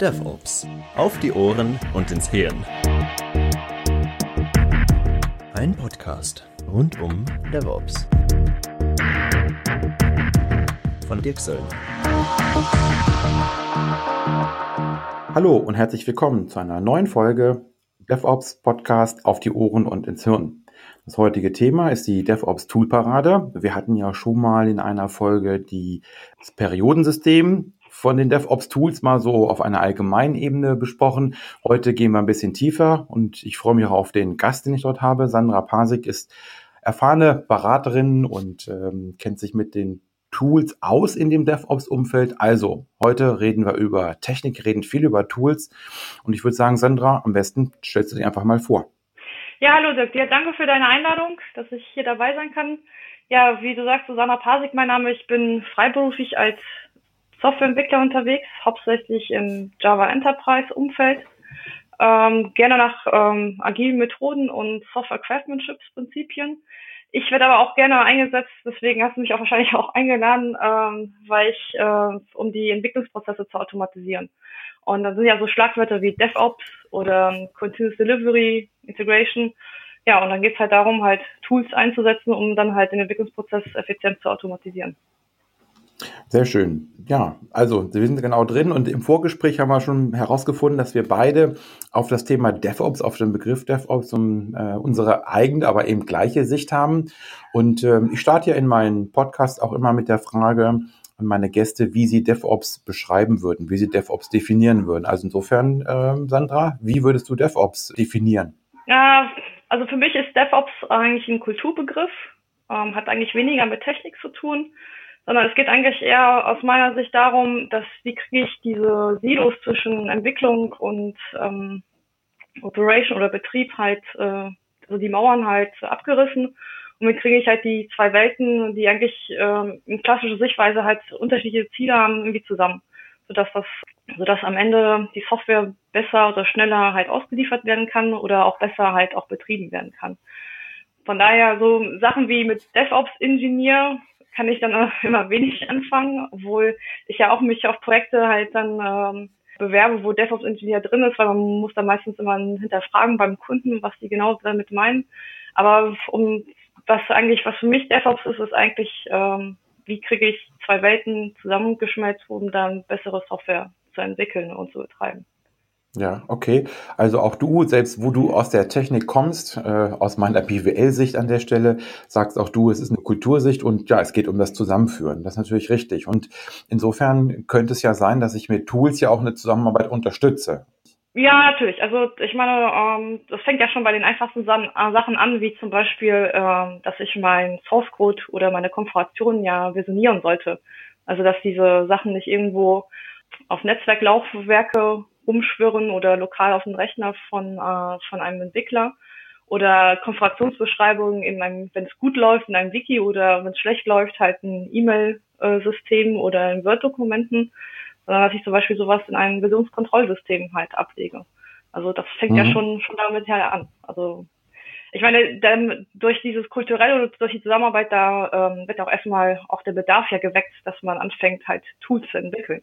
DevOps. Auf die Ohren und ins Hirn. Ein Podcast rund um DevOps. Von Dirk Söllner. Hallo und herzlich willkommen zu einer neuen Folge DevOps Podcast auf die Ohren und ins Hirn. Das heutige Thema ist die DevOps Toolparade. Wir hatten ja schon mal in einer Folge die, das Periodensystem von den DevOps Tools mal so auf einer allgemeinen Ebene besprochen. Heute gehen wir ein bisschen tiefer und ich freue mich auch auf den Gast, den ich dort habe. Sandra Pasik ist erfahrene Beraterin und ähm, kennt sich mit den Tools aus in dem DevOps-Umfeld. Also, heute reden wir über Technik, reden viel über Tools. Und ich würde sagen, Sandra, am besten stellst du dich einfach mal vor. Ja, hallo Dirk. Ja, danke für deine Einladung, dass ich hier dabei sein kann. Ja, wie du sagst, Susanna Pasik, mein Name. Ich bin freiberuflich als Softwareentwickler unterwegs, hauptsächlich im Java Enterprise Umfeld. Ähm, gerne nach ähm, agilen Methoden und Software Craftsmanship Prinzipien. Ich werde aber auch gerne eingesetzt, deswegen hast du mich auch wahrscheinlich auch eingeladen, ähm, weil ich, äh, um die Entwicklungsprozesse zu automatisieren. Und da sind ja so Schlagwörter wie DevOps oder Continuous Delivery, Integration. Ja, und dann geht es halt darum, halt Tools einzusetzen, um dann halt den Entwicklungsprozess effizient zu automatisieren. Sehr schön. Ja, also wir sind genau drin und im Vorgespräch haben wir schon herausgefunden, dass wir beide auf das Thema DevOps, auf den Begriff DevOps um, äh, unsere eigene, aber eben gleiche Sicht haben. Und äh, ich starte ja in meinen Podcast auch immer mit der Frage, an meine Gäste, wie sie DevOps beschreiben würden, wie sie DevOps definieren würden. Also insofern, ähm, Sandra, wie würdest du DevOps definieren? Ja, also für mich ist DevOps eigentlich ein Kulturbegriff, ähm, hat eigentlich weniger mit Technik zu tun, sondern es geht eigentlich eher aus meiner Sicht darum, dass wie kriege ich diese Silos zwischen Entwicklung und ähm, Operation oder Betrieb halt, äh, also die Mauern halt abgerissen und wie kriege ich halt die zwei Welten, die eigentlich ähm, in klassischer Sichtweise halt unterschiedliche Ziele haben, irgendwie zusammen. Sodass das, sodass am Ende die Software besser oder schneller halt ausgeliefert werden kann oder auch besser halt auch betrieben werden kann. Von daher so Sachen wie mit DevOps Engineer kann ich dann immer wenig anfangen, obwohl ich ja auch mich auf Projekte halt dann ähm, bewerbe, wo DevOps Engineer drin ist, weil man muss da meistens immer hinterfragen beim Kunden, was die genau damit meinen. Aber um was eigentlich, was für mich DevOps ist, ist eigentlich, ähm, wie kriege ich zwei Welten zusammengeschmelzt, um dann bessere Software zu entwickeln und zu betreiben. Ja, okay. Also auch du, selbst wo du aus der Technik kommst, äh, aus meiner BWL-Sicht an der Stelle, sagst auch du, es ist eine Kultursicht und ja, es geht um das Zusammenführen. Das ist natürlich richtig. Und insofern könnte es ja sein, dass ich mit Tools ja auch eine Zusammenarbeit unterstütze. Ja, natürlich. Also ich meine, ähm, das fängt ja schon bei den einfachsten äh, Sachen an, wie zum Beispiel, ähm, dass ich mein Source Code oder meine Konfiguration ja versionieren sollte. Also dass diese Sachen nicht irgendwo auf Netzwerklaufwerke umschwirren oder lokal auf den Rechner von, äh, von einem Entwickler oder Konfigurationsbeschreibungen in einem, wenn es gut läuft, in einem Wiki oder wenn es schlecht läuft, halt ein E-Mail-System oder in Word-Dokumenten sondern dass ich zum Beispiel sowas in einem Versionskontrollsystem halt ablege. Also das fängt mhm. ja schon, schon damit her an. Also ich meine, denn durch dieses kulturelle und durch die Zusammenarbeit, da ähm, wird auch erstmal auch der Bedarf ja geweckt, dass man anfängt, halt Tools zu entwickeln.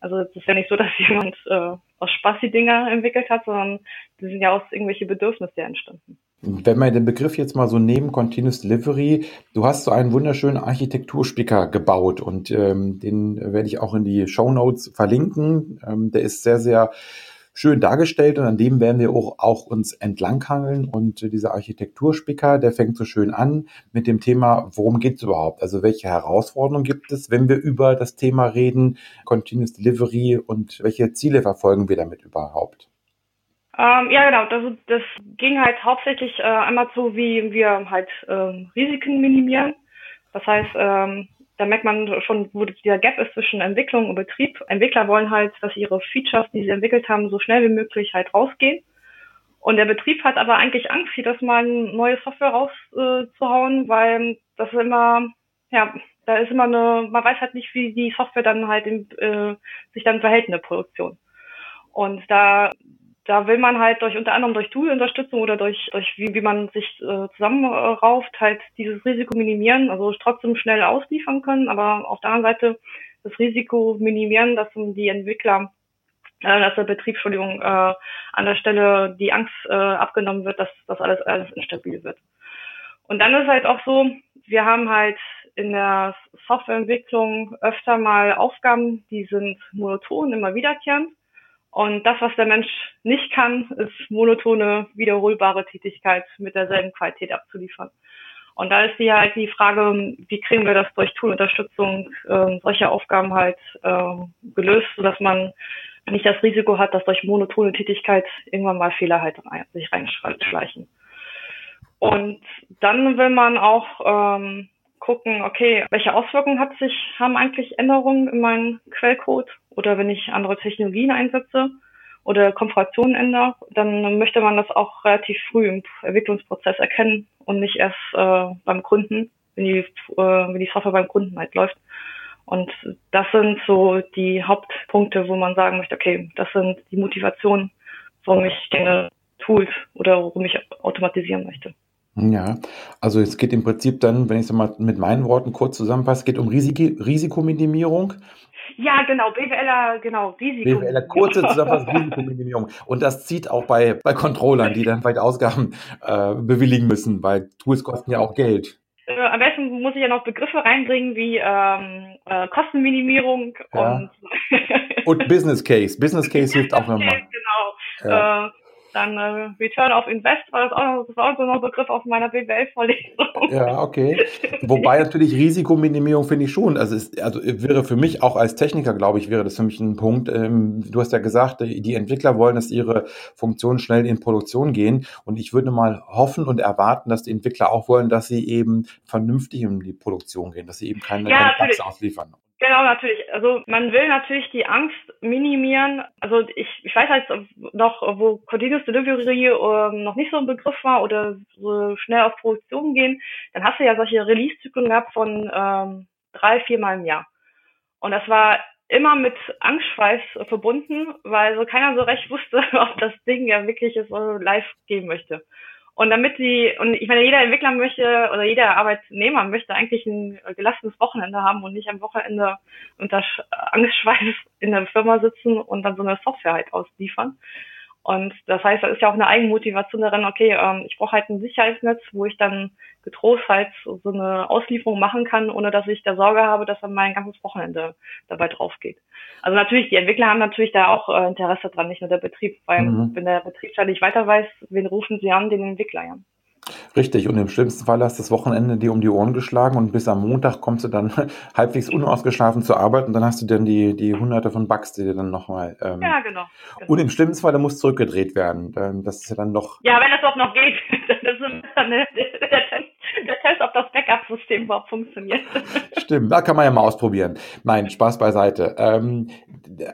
Also es ist ja nicht so, dass jemand äh, aus Spaß die Dinger entwickelt hat, sondern die sind ja aus irgendwelche Bedürfnisse entstanden. Wenn wir den Begriff jetzt mal so nehmen, Continuous Delivery, du hast so einen wunderschönen Architekturspicker gebaut und ähm, den werde ich auch in die Show Notes verlinken. Ähm, der ist sehr, sehr schön dargestellt und an dem werden wir auch, auch uns entlanghangeln. Und dieser Architekturspicker, der fängt so schön an mit dem Thema, worum geht es überhaupt? Also welche Herausforderungen gibt es, wenn wir über das Thema reden, Continuous Delivery und welche Ziele verfolgen wir damit überhaupt? Ähm, ja, genau. Das, das ging halt hauptsächlich äh, einmal so, wie wir halt ähm, Risiken minimieren. Das heißt, ähm, da merkt man schon, wo dieser Gap ist zwischen Entwicklung und Betrieb. Entwickler wollen halt, dass ihre Features, die sie entwickelt haben, so schnell wie möglich halt rausgehen. Und der Betrieb hat aber eigentlich Angst, das mal neue Software rauszuhauen, äh, weil das ist immer, ja, da ist immer eine, man weiß halt nicht, wie die Software dann halt in, äh, sich dann verhält in der Produktion. Und da da will man halt durch unter anderem durch Tool-Unterstützung oder durch, durch wie, wie man sich äh, zusammenrauft, halt dieses Risiko minimieren, also trotzdem schnell ausliefern können, aber auf der anderen Seite das Risiko minimieren, dass die Entwickler, äh, dass der Betrieb, Entschuldigung, äh, an der Stelle die Angst äh, abgenommen wird, dass das alles, alles instabil wird. Und dann ist halt auch so, wir haben halt in der Softwareentwicklung öfter mal Aufgaben, die sind monoton, immer wiederkehrend. Und das, was der Mensch nicht kann, ist monotone, wiederholbare Tätigkeit mit derselben Qualität abzuliefern. Und da ist die halt die Frage, wie kriegen wir das durch Toolunterstützung äh, solcher Aufgaben halt äh, gelöst, sodass man nicht das Risiko hat, dass durch monotone Tätigkeit irgendwann mal Fehler halt sich reinschleichen. Und dann will man auch ähm, gucken, okay, welche Auswirkungen hat sich, haben eigentlich Änderungen in meinem Quellcode oder wenn ich andere Technologien einsetze oder Konfigurationen ändere, dann möchte man das auch relativ früh im Entwicklungsprozess erkennen und nicht erst äh, beim Kunden, wenn die, äh, wenn die Software beim Kunden halt läuft. Und das sind so die Hauptpunkte, wo man sagen möchte, okay, das sind die Motivationen, warum ich Dinge Tools oder warum ich automatisieren möchte. Ja, also es geht im Prinzip dann, wenn ich es mal mit meinen Worten kurz zusammenfasse, es geht um Risik Risikominimierung. Ja, genau, BWLer, genau, Risiko. BWLer, kurze Zusammenfassung, Risikominimierung. Und das zieht auch bei, bei Controllern, die dann vielleicht Ausgaben äh, bewilligen müssen, weil Tools kosten ja auch Geld. Äh, am besten muss ich ja noch Begriffe reinbringen wie ähm, äh, Kostenminimierung ja. und, und Business Case. Business Case hilft auch nochmal. Genau. Ja. Äh, dann äh, Return of Invest war das auch noch, das war auch so ein Begriff auf meiner BWL-Vorlesung. Ja, okay. Wobei natürlich Risikominimierung finde ich schon. Also, es, also wäre für mich auch als Techniker, glaube ich, wäre das für mich ein Punkt. Ähm, du hast ja gesagt, die Entwickler wollen, dass ihre Funktionen schnell in Produktion gehen. Und ich würde mal hoffen und erwarten, dass die Entwickler auch wollen, dass sie eben vernünftig in die Produktion gehen, dass sie eben keine, ja, keine Bugs ausliefern. Genau, natürlich. Also man will natürlich die Angst minimieren. Also ich, ich weiß halt noch, wo Continuous Delivery ähm, noch nicht so ein Begriff war oder so schnell auf Produktion gehen, dann hast du ja solche Release-Zyklen gehabt von ähm, drei, viermal im Jahr. Und das war immer mit Angstschweiß verbunden, weil so keiner so recht wusste, ob das Ding ja wirklich so live gehen möchte. Und damit sie, und ich meine, jeder Entwickler möchte oder jeder Arbeitnehmer möchte eigentlich ein gelassenes Wochenende haben und nicht am Wochenende unter Angstschweiß in der Firma sitzen und dann so eine Software halt ausliefern. Und das heißt, da ist ja auch eine Eigenmotivation darin, okay, ähm, ich brauche halt ein Sicherheitsnetz, wo ich dann getrost halt so eine Auslieferung machen kann, ohne dass ich da Sorge habe, dass dann mein ganzes Wochenende dabei drauf geht. Also natürlich, die Entwickler haben natürlich da auch äh, Interesse dran, nicht nur der Betrieb, weil mhm. wenn der Betrieb da nicht weiter weiß, wen rufen sie an? Den Entwickler, ja. Richtig, und im schlimmsten Fall hast du das Wochenende dir um die Ohren geschlagen und bis am Montag kommst du dann halbwegs unausgeschlafen zur Arbeit und dann hast du dann die, die hunderte von Bugs, die dir dann nochmal. Ähm, ja, genau, genau, Und im schlimmsten Fall, da muss zurückgedreht werden. Ähm, das ist ja dann noch. Ja, wenn das auch noch geht. Das ist dann der, der, der Test, ob das Backup-System überhaupt funktioniert. Stimmt, da kann man ja mal ausprobieren. Nein, Spaß beiseite. Ähm,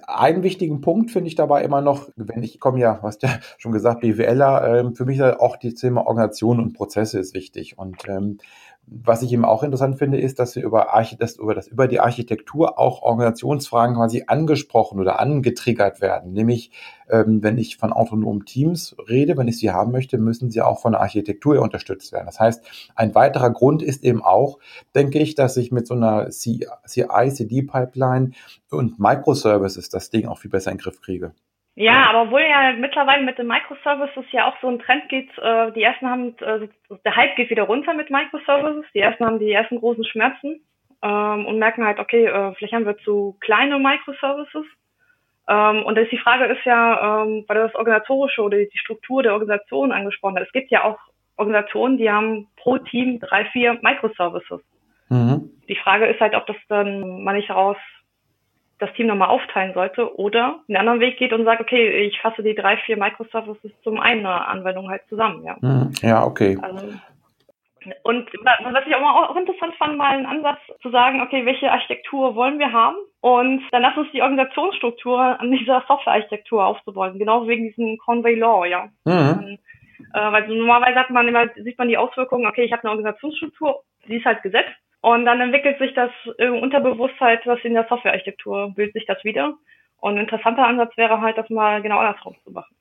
einen wichtigen Punkt finde ich dabei immer noch, wenn ich komme ja, hast ja schon gesagt, BWLer, ähm, für mich auch die Thema Organisation und Prozesse ist wichtig. Und ähm, was ich eben auch interessant finde, ist, dass wir über, Archi dass über, das, über die Architektur auch Organisationsfragen quasi angesprochen oder angetriggert werden. Nämlich, ähm, wenn ich von autonomen Teams rede, wenn ich sie haben möchte, müssen sie auch von der Architektur unterstützt werden. Das heißt, ein weiterer Grund ist eben auch, denke ich, dass ich mit so einer CI-CD-Pipeline und Microservices das Ding auch viel besser in den Griff kriege. Ja, aber obwohl ja mittlerweile mit den Microservices ja auch so ein Trend geht, äh, die ersten haben, äh, der Hype geht wieder runter mit Microservices, die ersten haben die ersten großen Schmerzen ähm, und merken halt, okay, äh, vielleicht haben wir zu kleine Microservices. Ähm, und die Frage ist ja, ähm, weil du das Organisatorische oder die Struktur der Organisation angesprochen hast, es gibt ja auch Organisationen, die haben pro Team drei, vier Microservices. Mhm. Die Frage ist halt, ob das dann mal nicht daraus das Team nochmal aufteilen sollte oder einen anderen Weg geht und sagt, okay, ich fasse die drei, vier Microservices zum einen Anwendung halt zusammen. Ja, hm, ja okay. Also, und was ich auch, auch interessant fand, mal einen Ansatz zu sagen, okay, welche Architektur wollen wir haben? Und dann lass uns die Organisationsstruktur an dieser Softwarearchitektur aufzubauen, genau wegen diesem Conway Law, ja. Mhm. äh, weil normalerweise hat man immer, sieht man die Auswirkungen, okay, ich habe eine Organisationsstruktur, die ist halt gesetzt, und dann entwickelt sich das im Unterbewusstsein, was in der Softwarearchitektur bildet sich das wieder. Und ein interessanter Ansatz wäre halt, das mal genau andersrum zu machen.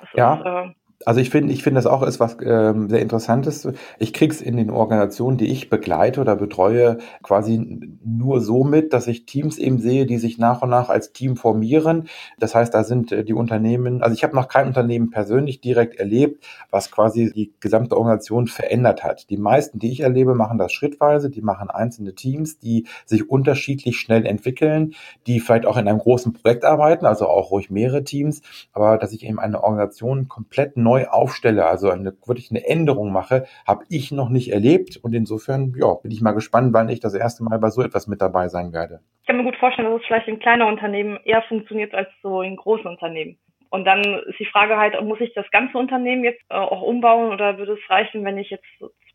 Das ja. Ist, äh, Also ich finde, ich finde das auch ist was ähm, sehr Interessantes. Ich krieg's in den Organisationen, die ich begleite oder betreue, quasi nur so mit, dass ich Teams eben sehe, die sich nach und nach als Team formieren. Das heißt, da sind äh, die Unternehmen, also ich habe noch kein Unternehmen persönlich direkt erlebt, was quasi die gesamte Organisation verändert hat. Die meisten, die ich erlebe, machen das schrittweise. Die machen einzelne Teams, die sich unterschiedlich schnell entwickeln, die vielleicht auch in einem großen Projekt arbeiten, also auch ruhig mehrere Teams, aber dass ich eben eine Organisation komplett neu aufstelle, also eine, wirklich eine Änderung mache, habe ich noch nicht erlebt. Und insofern, ja, bin ich mal gespannt, wann ich das erste Mal bei so etwas mit dabei sein werde. Ich kann mir gut vorstellen, dass es vielleicht in kleinen Unternehmen eher funktioniert als so in großen Unternehmen. Und dann ist die Frage halt, muss ich das ganze Unternehmen jetzt äh, auch umbauen oder würde es reichen, wenn ich jetzt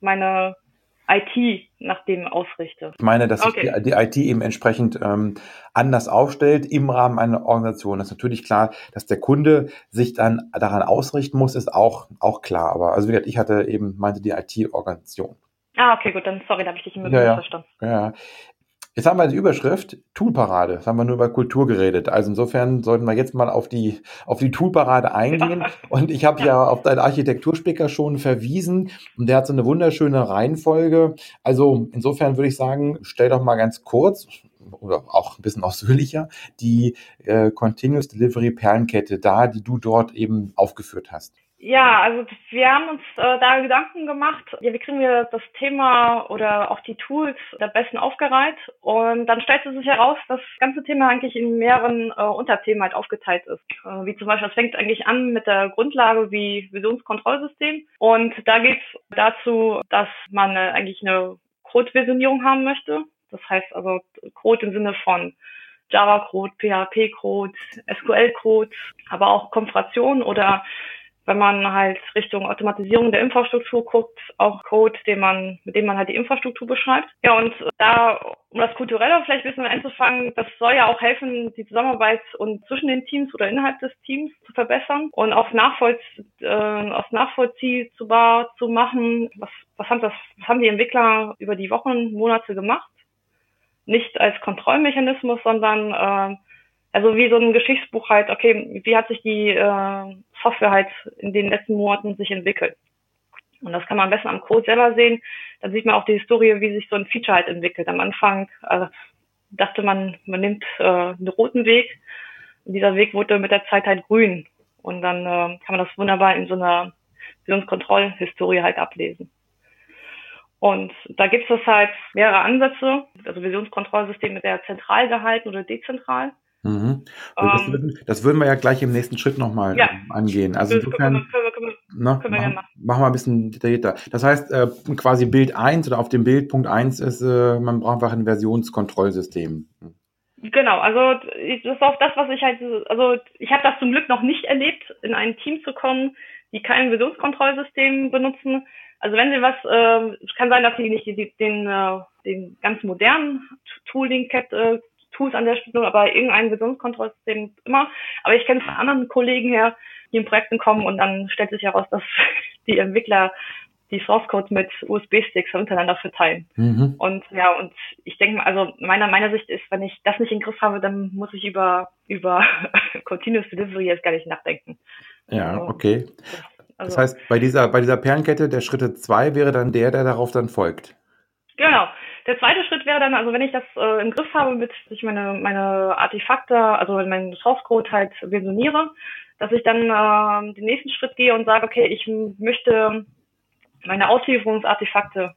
meine IT nach dem ausrichte. Ich meine, dass okay. sich die, die, IT eben entsprechend ähm, anders aufstellt im Rahmen einer Organisation. Das ist natürlich klar, dass der Kunde sich dann daran ausrichten muss, ist auch, auch klar. Aber also wie gesagt, ich hatte eben, meinte die IT-Organisation. Ah, okay, gut, dann sorry, da habe ich dich immer ja, ja. verstanden. Ja, Jetzt haben wir als Überschrift Toolparade. Jetzt haben wir nur über Kultur geredet. Also insofern sollten wir jetzt mal auf die, auf die Toolparade eingehen. Und ich habe ja auf deinen Architekturspicker schon verwiesen und der hat so eine wunderschöne Reihenfolge. Also insofern würde ich sagen, stell doch mal ganz kurz oder auch ein bisschen ausführlicher die äh, Continuous Delivery Perlenkette dar, die du dort eben aufgeführt hast. Ja, also wir haben uns äh, da Gedanken gemacht, ja, wie kriegen wir das Thema oder auch die Tools der besten aufgereiht. Und dann stellte sich heraus, dass das ganze Thema eigentlich in mehreren äh, Unterthemen halt aufgeteilt ist. Äh, wie zum Beispiel, es fängt eigentlich an mit der Grundlage wie Visionskontrollsystem. Und da geht es dazu, dass man äh, eigentlich eine Code-Visionierung haben möchte. Das heißt also Code im Sinne von Java-Code, PHP-Code, SQL-Code, aber auch Konfiguration oder wenn man halt Richtung Automatisierung der Infrastruktur guckt, auch Code, den man, mit dem man halt die Infrastruktur beschreibt. Ja, und da, um das Kulturelle vielleicht ein bisschen anzufangen, das soll ja auch helfen, die Zusammenarbeit und zwischen den Teams oder innerhalb des Teams zu verbessern und auch nachvollzie äh, auf nachvollziehbar zu machen, was, was haben das, was haben die Entwickler über die Wochen, Monate gemacht? Nicht als Kontrollmechanismus, sondern äh, also wie so ein Geschichtsbuch halt, okay, wie hat sich die äh, Software halt in den letzten Monaten sich entwickelt. Und das kann man am besten am Code selber sehen. Dann sieht man auch die Historie, wie sich so ein Feature halt entwickelt. Am Anfang äh, dachte man, man nimmt äh, einen roten Weg. Und dieser Weg wurde mit der Zeit halt grün. Und dann äh, kann man das wunderbar in so einer Visionskontrollhistorie halt ablesen. Und da gibt es halt mehrere Ansätze. Also Visionskontrollsystem mit der zentral gehalten oder dezentral. Mhm. Das, ähm, würden, das, würden, wir ja gleich im nächsten Schritt nochmal ja. angehen. Also insofern ne, können wir machen, machen. machen wir ein bisschen detaillierter. Das heißt, äh, quasi Bild 1 oder auf dem Bild Punkt 1 ist, äh, man braucht einfach ein Versionskontrollsystem. Genau, also das ist auch das, was ich halt, also ich habe das zum Glück noch nicht erlebt, in ein Team zu kommen, die kein Versionskontrollsystem benutzen. Also wenn sie was, äh, es kann sein, dass sie nicht die, den, äh, den ganz modernen Tooling äh, Tools an der Stelle, aber irgendein Versionskontrollsystem immer. Aber ich kenne es von anderen Kollegen her, die in Projekten kommen und dann stellt sich heraus, dass die Entwickler die Source Codes mit USB-Sticks untereinander verteilen. Mhm. Und ja, und ich denke mal, also meiner meiner Sicht ist, wenn ich das nicht in den Griff habe, dann muss ich über über Continuous Delivery jetzt gar nicht nachdenken. Ja, also, okay. Also, das heißt, bei dieser bei dieser Perlenkette der Schritte zwei wäre dann der, der darauf dann folgt. Genau. Der zweite Schritt wäre dann, also wenn ich das äh, im Griff habe, mit ich meine, meine Artefakte, also meinen Source Code halt versioniere, dass ich dann äh, den nächsten Schritt gehe und sage, okay, ich möchte meine Auslieferungsartefakte,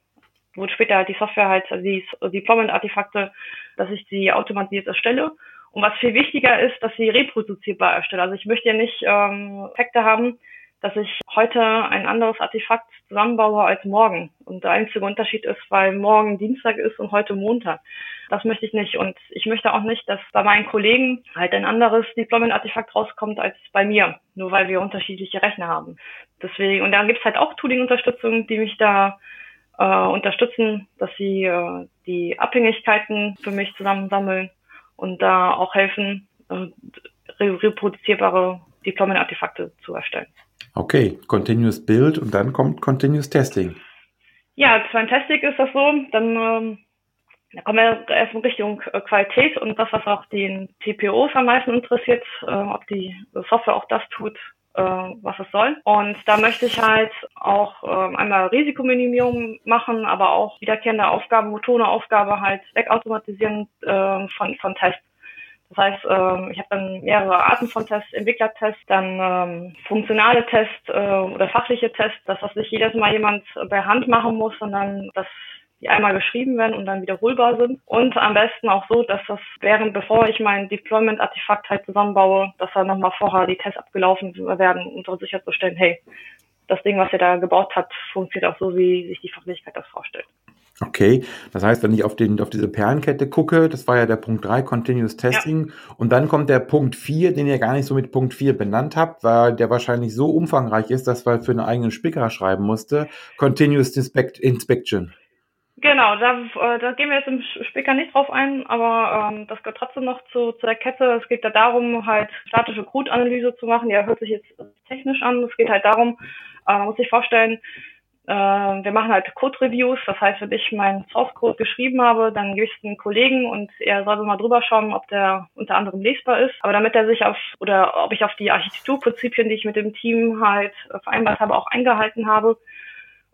wo später halt die Software halt, also die Deployment-Artefakte, dass ich die automatisiert erstelle. Und was viel wichtiger ist, dass sie reproduzierbar erstelle. Also ich möchte ja nicht ähm, Effekte haben, dass ich heute ein anderes Artefakt zusammenbaue als morgen. Und der einzige Unterschied ist, weil morgen Dienstag ist und heute Montag. Das möchte ich nicht. Und ich möchte auch nicht, dass bei meinen Kollegen halt ein anderes Deployment-Artefakt rauskommt als bei mir, nur weil wir unterschiedliche Rechner haben. Deswegen, und da gibt es halt auch Tooling-Unterstützung, die mich da äh, unterstützen, dass sie äh, die Abhängigkeiten für mich zusammensammeln und da auch helfen, äh, reproduzierbare Deployment-Artefakte zu erstellen. Okay, Continuous Build und dann kommt Continuous Testing. Ja, beim Testing ist das so, dann ähm, da kommen wir erst in Richtung äh, Qualität und das, was auch den TPOs am meisten interessiert, äh, ob die Software auch das tut, äh, was es soll. Und da möchte ich halt auch äh, einmal Risikominimierung machen, aber auch wiederkehrende Aufgaben, monotone Aufgabe halt wegautomatisieren äh, von, von Tests. Das heißt, ähm, ich habe dann mehrere Arten von Tests, Entwicklertests, dann ähm, funktionale Tests äh, oder fachliche Tests, dass das nicht jedes Mal jemand bei Hand machen muss, sondern dass die einmal geschrieben werden und dann wiederholbar sind. Und am besten auch so, dass das während, bevor ich mein Deployment-Artefakt halt zusammenbaue, dass da nochmal vorher die Tests abgelaufen werden, um so sicherzustellen, hey, das Ding, was ihr da gebaut habt, funktioniert auch so, wie sich die Fachlichkeit das vorstellt. Okay, das heißt, wenn ich auf, den, auf diese Perlenkette gucke, das war ja der Punkt 3, Continuous Testing, ja. und dann kommt der Punkt 4, den ihr gar nicht so mit Punkt 4 benannt habt, weil der wahrscheinlich so umfangreich ist, dass man für einen eigenen Spicker schreiben musste, Continuous Inspect Inspection. Genau, da, äh, da gehen wir jetzt im Spicker nicht drauf ein, aber ähm, das gehört trotzdem noch zu, zu der Kette. Es geht da darum, halt statische Code-Analyse zu machen. Ja, hört sich jetzt technisch an. Es geht halt darum, äh, man muss sich vorstellen, wir machen halt Code-Reviews. Das heißt, wenn ich meinen Source-Code geschrieben habe, dann gebe ich es einem Kollegen und er soll mal drüber schauen, ob der unter anderem lesbar ist. Aber damit er sich auf, oder ob ich auf die Architekturprinzipien, die ich mit dem Team halt vereinbart habe, auch eingehalten habe,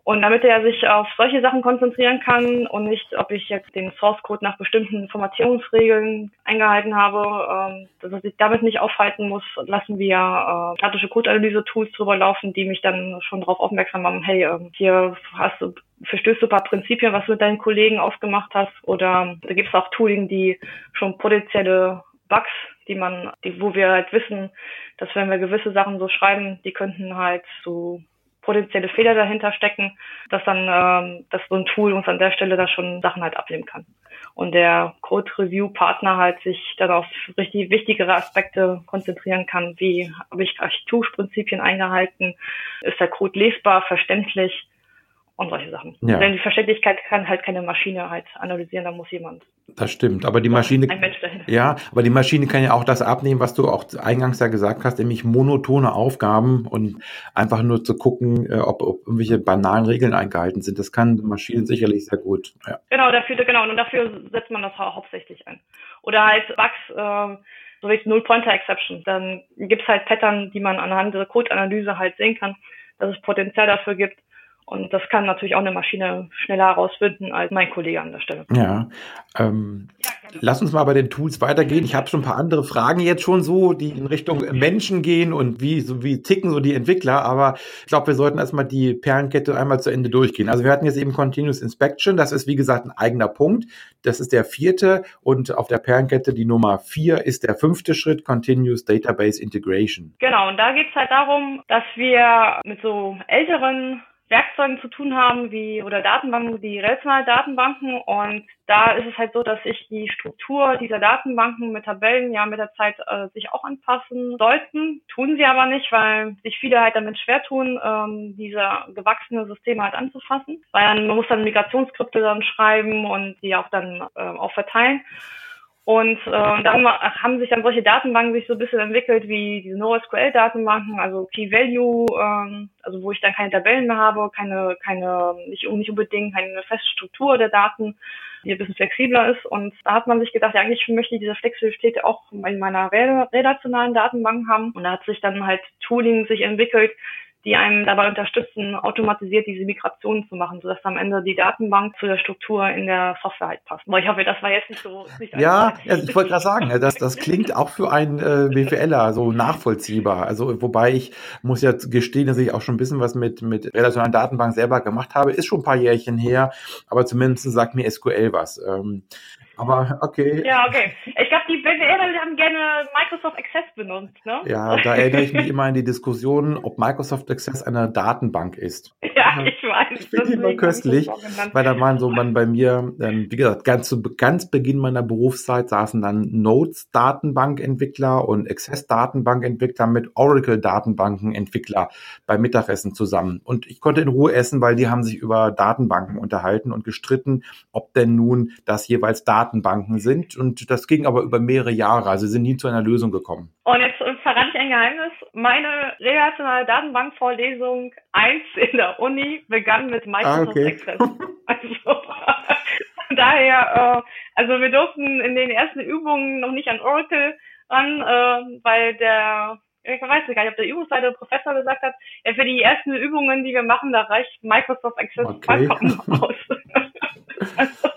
und damit er sich auf solche Sachen konzentrieren kann und nicht, ob ich jetzt den Source Code nach bestimmten Formatierungsregeln eingehalten habe, ähm, dass er sich damit nicht aufhalten muss, lassen wir äh, statische Code-Analyse-Tools drüber laufen, die mich dann schon darauf aufmerksam machen, hey, äh, hier hast du verstößt du ein paar Prinzipien, was du mit deinen Kollegen ausgemacht hast, oder da gibt es auch Tooling, die schon potenzielle Bugs, die man, die, wo wir halt wissen, dass wenn wir gewisse Sachen so schreiben, die könnten halt zu potenzielle Fehler dahinter stecken, dass dann ähm, dass so ein Tool uns an der Stelle da schon Sachen halt abnehmen kann. Und der Code-Review-Partner halt sich dann auf richtig wichtigere Aspekte konzentrieren kann, wie habe ich Architekturprinzipien eingehalten, ist der Code lesbar, verständlich, und solche Sachen. Ja. Denn die Verständlichkeit kann halt keine Maschine halt analysieren, da muss jemand. Das stimmt, aber die Maschine. Ein Mensch dahinter. Ja, aber die Maschine kann ja auch das abnehmen, was du auch eingangs ja gesagt hast, nämlich monotone Aufgaben und einfach nur zu gucken, äh, ob, ob irgendwelche banalen Regeln eingehalten sind. Das kann die Maschine sicherlich sehr gut. Ja. Genau, dafür, genau, und dafür setzt man das hauptsächlich ein. Oder halt Bugs, äh, so wie Null-Pointer-Exception. Dann gibt es halt Pattern, die man anhand der Code-Analyse halt sehen kann, dass es Potenzial dafür gibt, und das kann natürlich auch eine Maschine schneller herausfinden als mein Kollege an der Stelle. Ja. Ähm, ja lass uns mal bei den Tools weitergehen. Ich habe schon ein paar andere Fragen jetzt schon so, die in Richtung Menschen gehen und wie, so wie ticken so die Entwickler. Aber ich glaube, wir sollten erstmal die Perlenkette einmal zu Ende durchgehen. Also wir hatten jetzt eben Continuous Inspection. Das ist, wie gesagt, ein eigener Punkt. Das ist der vierte. Und auf der Perlenkette die Nummer vier ist der fünfte Schritt, Continuous Database Integration. Genau. Und da geht es halt darum, dass wir mit so älteren Werkzeugen zu tun haben, wie oder Datenbanken wie relationale Datenbanken. Und da ist es halt so, dass sich die Struktur dieser Datenbanken mit Tabellen ja mit der Zeit äh, sich auch anpassen sollten. Tun sie aber nicht, weil sich viele halt damit schwer tun, ähm, diese gewachsene Systeme halt anzufassen. Weil dann, man muss dann Migrationsskripte dann schreiben und die auch dann äh, auch verteilen. Und äh, dann haben sich dann solche Datenbanken sich so ein bisschen entwickelt wie diese NoSQL-Datenbanken, also Key Value, ähm, also wo ich dann keine Tabellen mehr habe, keine, keine, nicht, nicht unbedingt eine feste Struktur der Daten, die ein bisschen flexibler ist. Und da hat man sich gedacht, ja, eigentlich möchte ich diese Flexibilität auch in meiner relationalen Datenbank haben. Und da hat sich dann halt Tooling sich entwickelt, die einem dabei unterstützen, automatisiert diese Migration zu machen, sodass am Ende die Datenbank zu der Struktur in der Software halt passt. Aber ich hoffe, das war jetzt nicht so. Nicht ja, also ich wollte gerade sagen, das, das klingt auch für einen äh, BWLer so nachvollziehbar. Also wobei ich muss ja gestehen, dass ich auch schon ein bisschen was mit mit relationalen Datenbanken selber gemacht habe. Ist schon ein paar Jährchen her, aber zumindest sagt mir SQL was. Ähm, aber okay. Ja, okay. Ich glaube, die BWLer haben gerne Microsoft Access benutzt, ne? Ja, da erinnere ich mich immer an die Diskussion, ob Microsoft Access eine Datenbank ist. Ja, ich weiß. Ich finde immer köstlich, weil da waren so man bei mir, ähm, wie gesagt, ganz zu ganz Beginn meiner Berufszeit saßen dann Notes Datenbankentwickler und Access Datenbankentwickler mit Oracle Datenbankenentwickler beim Mittagessen zusammen. Und ich konnte in Ruhe essen, weil die haben sich über Datenbanken unterhalten und gestritten, ob denn nun das jeweils Daten Datenbanken sind. Und das ging aber über mehrere Jahre. Also sind nie zu einer Lösung gekommen. Und jetzt verrate ich ein Geheimnis. Meine relationale Datenbankvorlesung 1 in der Uni begann mit Microsoft ah, okay. Access. Also, von daher, äh, also wir durften in den ersten Übungen noch nicht an Oracle ran, äh, weil der ich weiß nicht, ob der Übungsleiter Professor gesagt hat, ja, für die ersten Übungen, die wir machen, da reicht Microsoft Access okay. vollkommen aus. also,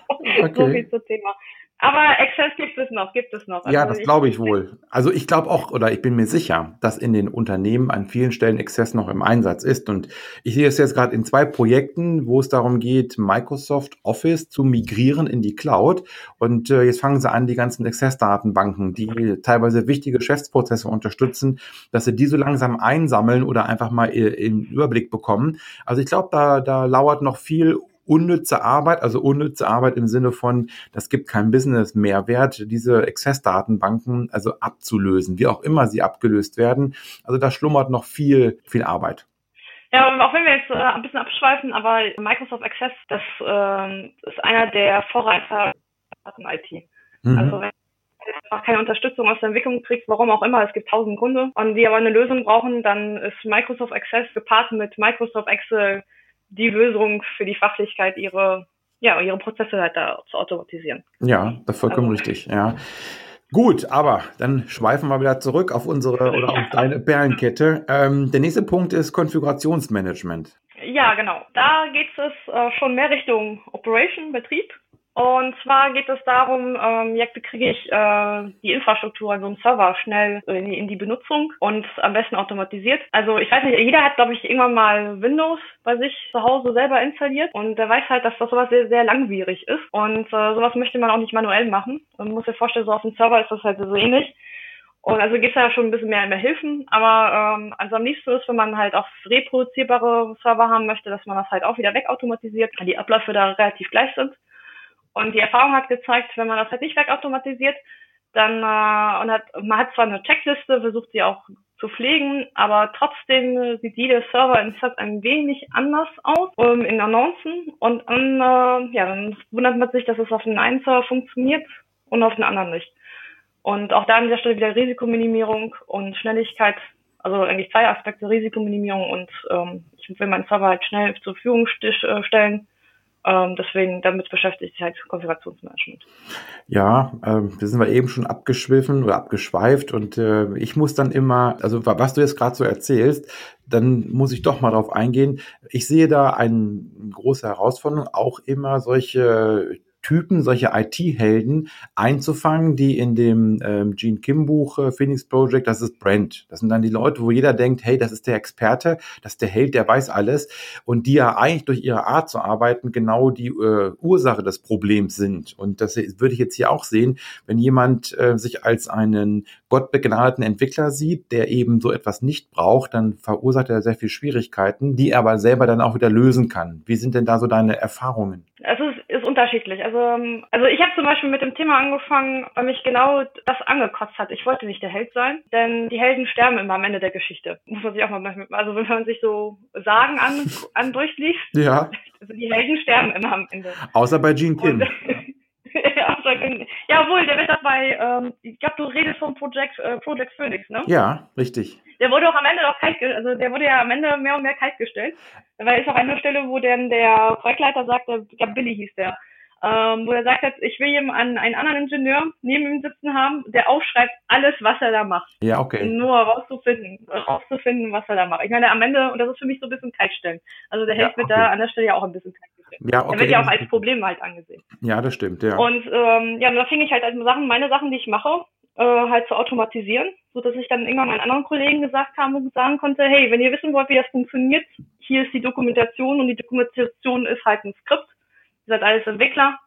okay. So viel zum Thema. Aber Access gibt es noch, gibt es noch. Also ja, das glaube ich wohl. Also ich glaube auch, oder ich bin mir sicher, dass in den Unternehmen an vielen Stellen Access noch im Einsatz ist. Und ich sehe es jetzt gerade in zwei Projekten, wo es darum geht, Microsoft Office zu migrieren in die Cloud. Und äh, jetzt fangen sie an, die ganzen Access-Datenbanken, die teilweise wichtige Geschäftsprozesse unterstützen, dass sie die so langsam einsammeln oder einfach mal im Überblick bekommen. Also ich glaube, da, da lauert noch viel unnütze Arbeit, also unnütze Arbeit im Sinne von, das gibt keinen Business-Mehrwert, diese Access-Datenbanken also abzulösen, wie auch immer sie abgelöst werden. Also da schlummert noch viel, viel Arbeit. Ja, auch wenn wir jetzt äh, ein bisschen abschweifen, aber Microsoft Access, das äh, ist einer der Vorreiter in IT. Mhm. Also wenn du keine Unterstützung aus der Entwicklung kriegst, warum auch immer, es gibt tausend Kunden und die aber eine Lösung brauchen, dann ist Microsoft Access gepaart mit Microsoft Excel die Lösung für die Fachlichkeit, ihre, ja, ihre Prozesse halt da zu automatisieren. Ja, das ist vollkommen also, richtig, ja. Gut, aber dann schweifen wir wieder zurück auf unsere oder auf deine Perlenkette. Ähm, der nächste Punkt ist Konfigurationsmanagement. Ja, genau. Da geht es äh, schon mehr Richtung Operation, Betrieb. Und zwar geht es darum, ähm, wie kriege ich äh, die Infrastruktur, also einen Server, schnell in die, in die Benutzung und am besten automatisiert. Also ich weiß nicht, jeder hat, glaube ich, irgendwann mal Windows bei sich zu Hause selber installiert und der weiß halt, dass das sowas sehr, sehr langwierig ist. Und äh, sowas möchte man auch nicht manuell machen. Man muss sich vorstellen, so auf dem Server ist das halt so ähnlich. Und also gibt es ja schon ein bisschen mehr, mehr Hilfen, aber ähm, also am liebsten ist, wenn man halt auch reproduzierbare Server haben möchte, dass man das halt auch wieder wegautomatisiert, weil die Abläufe da relativ gleich sind. Und die Erfahrung hat gezeigt, wenn man das halt nicht wegautomatisiert, dann äh, und hat, man hat zwar eine Checkliste, versucht sie auch zu pflegen, aber trotzdem sieht jeder Server in Set ein wenig anders aus ähm, in Annoncen und dann, äh, ja, dann wundert man sich, dass es auf den einen Server funktioniert und auf den anderen nicht. Und auch da an dieser Stelle wieder Risikominimierung und Schnelligkeit, also eigentlich zwei Aspekte, Risikominimierung und ähm, ich will meinen Server halt schnell zur Verfügung äh, stellen ähm, deswegen, damit beschäftigt sich halt Konfigurationsmanagement. Ja, äh, wir sind wir eben schon abgeschwiffen oder abgeschweift und äh, ich muss dann immer, also was du jetzt gerade so erzählst, dann muss ich doch mal drauf eingehen. Ich sehe da eine große Herausforderung, auch immer solche Typen, solche IT-Helden einzufangen, die in dem ähm, Gene Kim-Buch äh, Phoenix Project, das ist Brand. Das sind dann die Leute, wo jeder denkt, hey, das ist der Experte, das ist der Held, der weiß alles und die ja eigentlich durch ihre Art zu arbeiten genau die äh, Ursache des Problems sind. Und das würde ich jetzt hier auch sehen, wenn jemand äh, sich als einen gottbegnadeten Entwickler sieht, der eben so etwas nicht braucht, dann verursacht er sehr viel Schwierigkeiten, die er aber selber dann auch wieder lösen kann. Wie sind denn da so deine Erfahrungen? Es ist, unterschiedlich. Also, also ich habe zum Beispiel mit dem Thema angefangen, weil mich genau das angekotzt hat. Ich wollte nicht der Held sein, denn die Helden sterben immer am Ende der Geschichte. Muss man sich auch mal, also wenn man sich so Sagen an, an durchliest, ja. also die Helden sterben immer am Ende. Außer bei Gene Kim. Und, ja, wohl, der wird dabei, ähm, ich glaube, du redest vom Project, äh, Project Phoenix, ne? Ja, richtig. Der wurde auch am Ende doch kalt, also der wurde ja am Ende mehr und mehr kalt gestellt. Weil ist auch eine Stelle, wo dann der Projektleiter sagte, ich glaube Billy hieß der, ähm, wo er sagt hat, ich will jemanden, einen anderen Ingenieur neben ihm sitzen haben, der aufschreibt alles, was er da macht. Ja, okay. Nur rauszufinden, rauszufinden, was er da macht. Ich meine, am Ende, und das ist für mich so ein bisschen kaltstellen. Also der ja, Held wird okay. da an der Stelle ja auch ein bisschen kalt ja, okay. Der wird ja auch als Problem halt angesehen. Ja, das stimmt, ja. Und ähm, ja, da fing ich halt an Sachen, meine Sachen, die ich mache, äh, halt zu automatisieren, so dass ich dann irgendwann meinen anderen Kollegen gesagt habe und sagen konnte, hey, wenn ihr wissen wollt, wie das funktioniert, hier ist die Dokumentation und die Dokumentation ist halt ein Skript. Ihr seid alles Entwickler,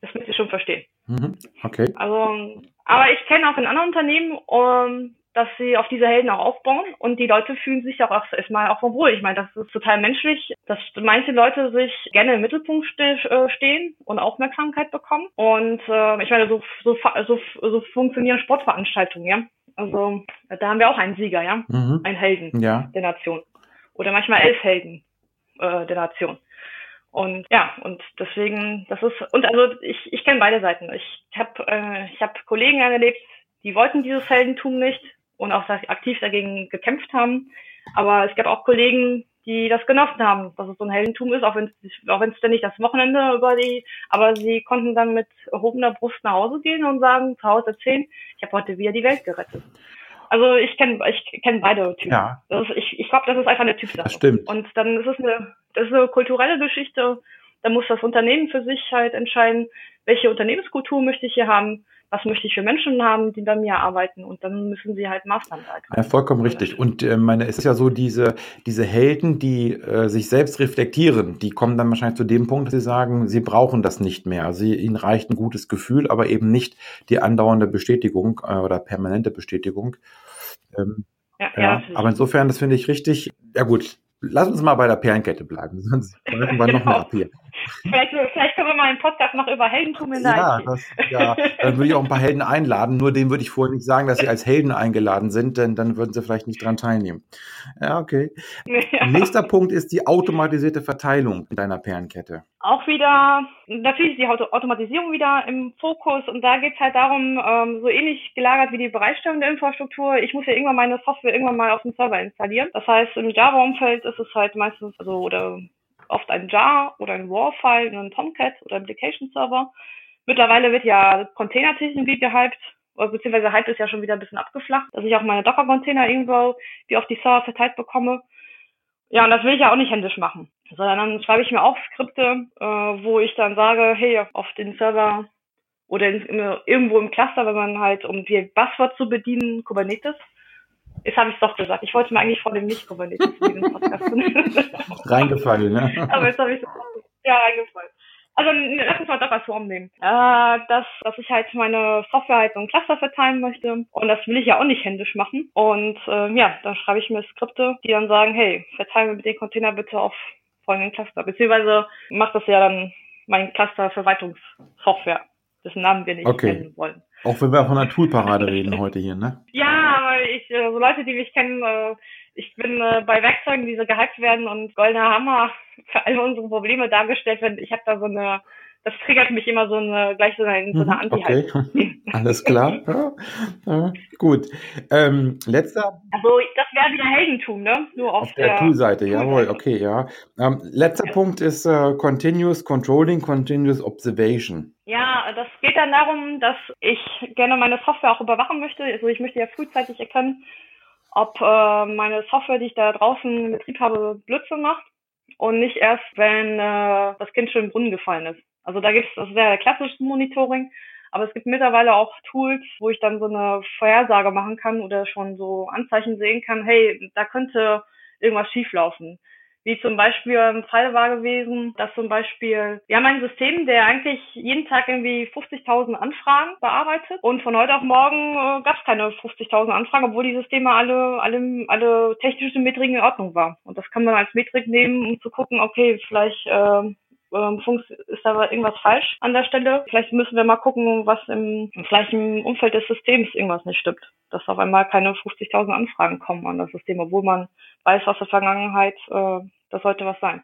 das müsst ihr schon verstehen. Mhm. Okay. Also, aber ich kenne auch in anderen Unternehmen, um, dass sie auf diese Helden auch aufbauen und die Leute fühlen sich auch erstmal auch wohl. Ich meine, das ist total menschlich, dass manche Leute sich gerne im Mittelpunkt äh, stehen und Aufmerksamkeit bekommen. Und äh, ich meine, so, so, so, so funktionieren Sportveranstaltungen, ja. Also da haben wir auch einen Sieger, ja, mhm. einen Helden ja. der Nation oder manchmal elf Helden äh, der Nation. Und ja, und deswegen, das ist und also ich, ich kenne beide Seiten. Ich habe äh, ich habe Kollegen erlebt, die wollten dieses Heldentum nicht, und auch aktiv dagegen gekämpft haben. Aber es gab auch Kollegen, die das genossen haben, dass es so ein Heldentum ist, auch wenn es auch wenn es dann nicht das Wochenende über die, aber sie konnten dann mit erhobener Brust nach Hause gehen und sagen, zu Hause erzählen, ich habe heute wieder die Welt gerettet. Also ich kenne ich kenn beide Typen. Ja. Ist, ich ich glaube, das ist einfach eine Typsache. Das stimmt. Und dann ist es eine, das ist eine kulturelle Geschichte. Da muss das Unternehmen für sich halt entscheiden, welche Unternehmenskultur möchte ich hier haben, was möchte ich für Menschen haben, die bei mir arbeiten und dann müssen sie halt Maßnahmen ergreifen. Ja, vollkommen richtig. Und äh, meine, es ist ja so, diese, diese Helden, die äh, sich selbst reflektieren, die kommen dann wahrscheinlich zu dem Punkt, dass sie sagen, sie brauchen das nicht mehr. Also sie, ihnen reicht ein gutes Gefühl, aber eben nicht die andauernde Bestätigung äh, oder permanente Bestätigung. Ähm, Ja, ja, ja, aber insofern, das finde ich richtig. Ja gut, lass uns mal bei der Perlenkette bleiben, sonst schweifen wir noch mehr ab hier. vielleicht, vielleicht können wir mal einen Podcast noch über Heldentum in der Ja, IT. das, ja, dann würde ich auch ein paar Helden einladen. Nur denen würde ich vorher nicht sagen, dass sie als Helden eingeladen sind, denn dann würden sie vielleicht nicht dran teilnehmen. Ja, okay. Ja. Nächster Punkt ist die automatisierte Verteilung in deiner Perlenkette. Auch wieder, natürlich ist die Auto Automatisierung wieder im Fokus und da geht's halt darum, ähm, so ähnlich gelagert wie die Bereitstellung der Infrastruktur. Ich muss ja irgendwann meine Software irgendwann mal auf dem Server installieren. Das heißt, im Java-Umfeld ist es halt meistens, also oder oft ein Jar oder ein WAR-File in einem Tomcat oder Application-Server. Mittlerweile wird ja Container-Technologie gehypt, beziehungsweise Hype ist ja schon wieder ein bisschen abgeflacht, dass ich auch meine Docker-Container irgendwo wie auf die Server verteilt bekomme. Ja, und das will ich ja auch nicht händisch machen, sondern dann schreibe ich mir auch Skripte, äh, wo ich dann sage, hey, auf den Server oder in, in, irgendwo im Cluster, wenn man halt, um die Buzzword zu bedienen, Kubernetes. Jetzt habe ich es doch gesagt. Ich wollte mir eigentlich vor dem nicht Kubernetes in diesem Podcast Reingefallen, ne? Aber jetzt habe ich es ja reingefallen. Also lass uns mal Docker Swarm nehmen. Äh, dass, dass ich halt meine Software halt so ein Cluster verteilen möchte. Und das will ich ja auch nicht händisch machen. Und äh, ja, dann schreibe ich mir Skripte, die dann sagen, hey, verteile mir den Container bitte auf folgenden Cluster. Beziehungsweise macht das ja dann mein Cluster Verwaltungssoftware, dessen Namen wir nicht Okay. nennen wollen. Auch wenn wir von der Toolparade reden heute hier, ne? Ja, ich, äh, so Leute, die mich kennen, äh, ich bin äh, bei Werkzeugen, die so gehypt werden und goldener Hammer für alle unsere Probleme dargestellt werden. Ich habe da so eine, das triggert mich immer so eine, gleich so eine, so eine Mhm, anti Okay, alles klar. Ja, ja, gut. Ähm, letzter Also das wäre wieder Heldentum, ne? Nur auf, auf der Tool-Seite, jawohl, okay, ja. Ähm, letzter Punkt ist äh, Continuous Controlling, Continuous Observation. Ja, das geht dann darum, dass ich gerne meine Software auch überwachen möchte. Also ich möchte ja frühzeitig erkennen, ob äh, meine Software, die ich da draußen in Betrieb habe, Blödsinn macht und nicht erst, wenn äh, das Kind schon im Brunnen gefallen ist. Also da gibt es, das der klassische Monitoring, aber es gibt mittlerweile auch Tools, wo ich dann so eine Vorhersage machen kann oder schon so Anzeichen sehen kann, hey, da könnte irgendwas schieflaufen. Wie zum Beispiel ein Fall war gewesen, dass zum Beispiel, wir haben ein System, der eigentlich jeden Tag irgendwie 50.000 Anfragen bearbeitet und von heute auf morgen äh, gab es keine 50.000 Anfragen, obwohl die Systeme alle, alle, alle technischen Metriken in Ordnung waren. Und das kann man als Metrik nehmen, um zu gucken, okay, vielleicht äh, ist da irgendwas falsch an der Stelle. Vielleicht müssen wir mal gucken, was im, vielleicht im Umfeld des Systems irgendwas nicht stimmt. Dass auf einmal keine 50.000 Anfragen kommen an das System, obwohl man weiß aus der Vergangenheit, äh, das sollte was sein.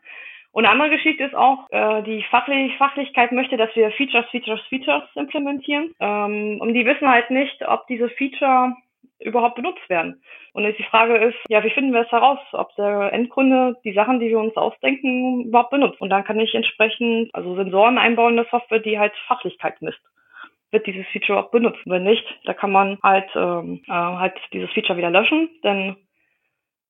Und eine andere Geschichte ist auch, äh, die Fachlich Fachlichkeit möchte, dass wir Features, Features, Features implementieren. Ähm, und die wissen halt nicht, ob diese Feature überhaupt benutzt werden. Und jetzt die Frage ist, ja, wie finden wir es heraus, ob der Endkunde die Sachen, die wir uns ausdenken, überhaupt benutzt? Und dann kann ich entsprechend also Sensoren einbauen in der Software, die halt Fachlichkeit misst. Wird dieses Feature auch benutzt? Wenn nicht, da kann man halt ähm, äh, halt dieses Feature wieder löschen, denn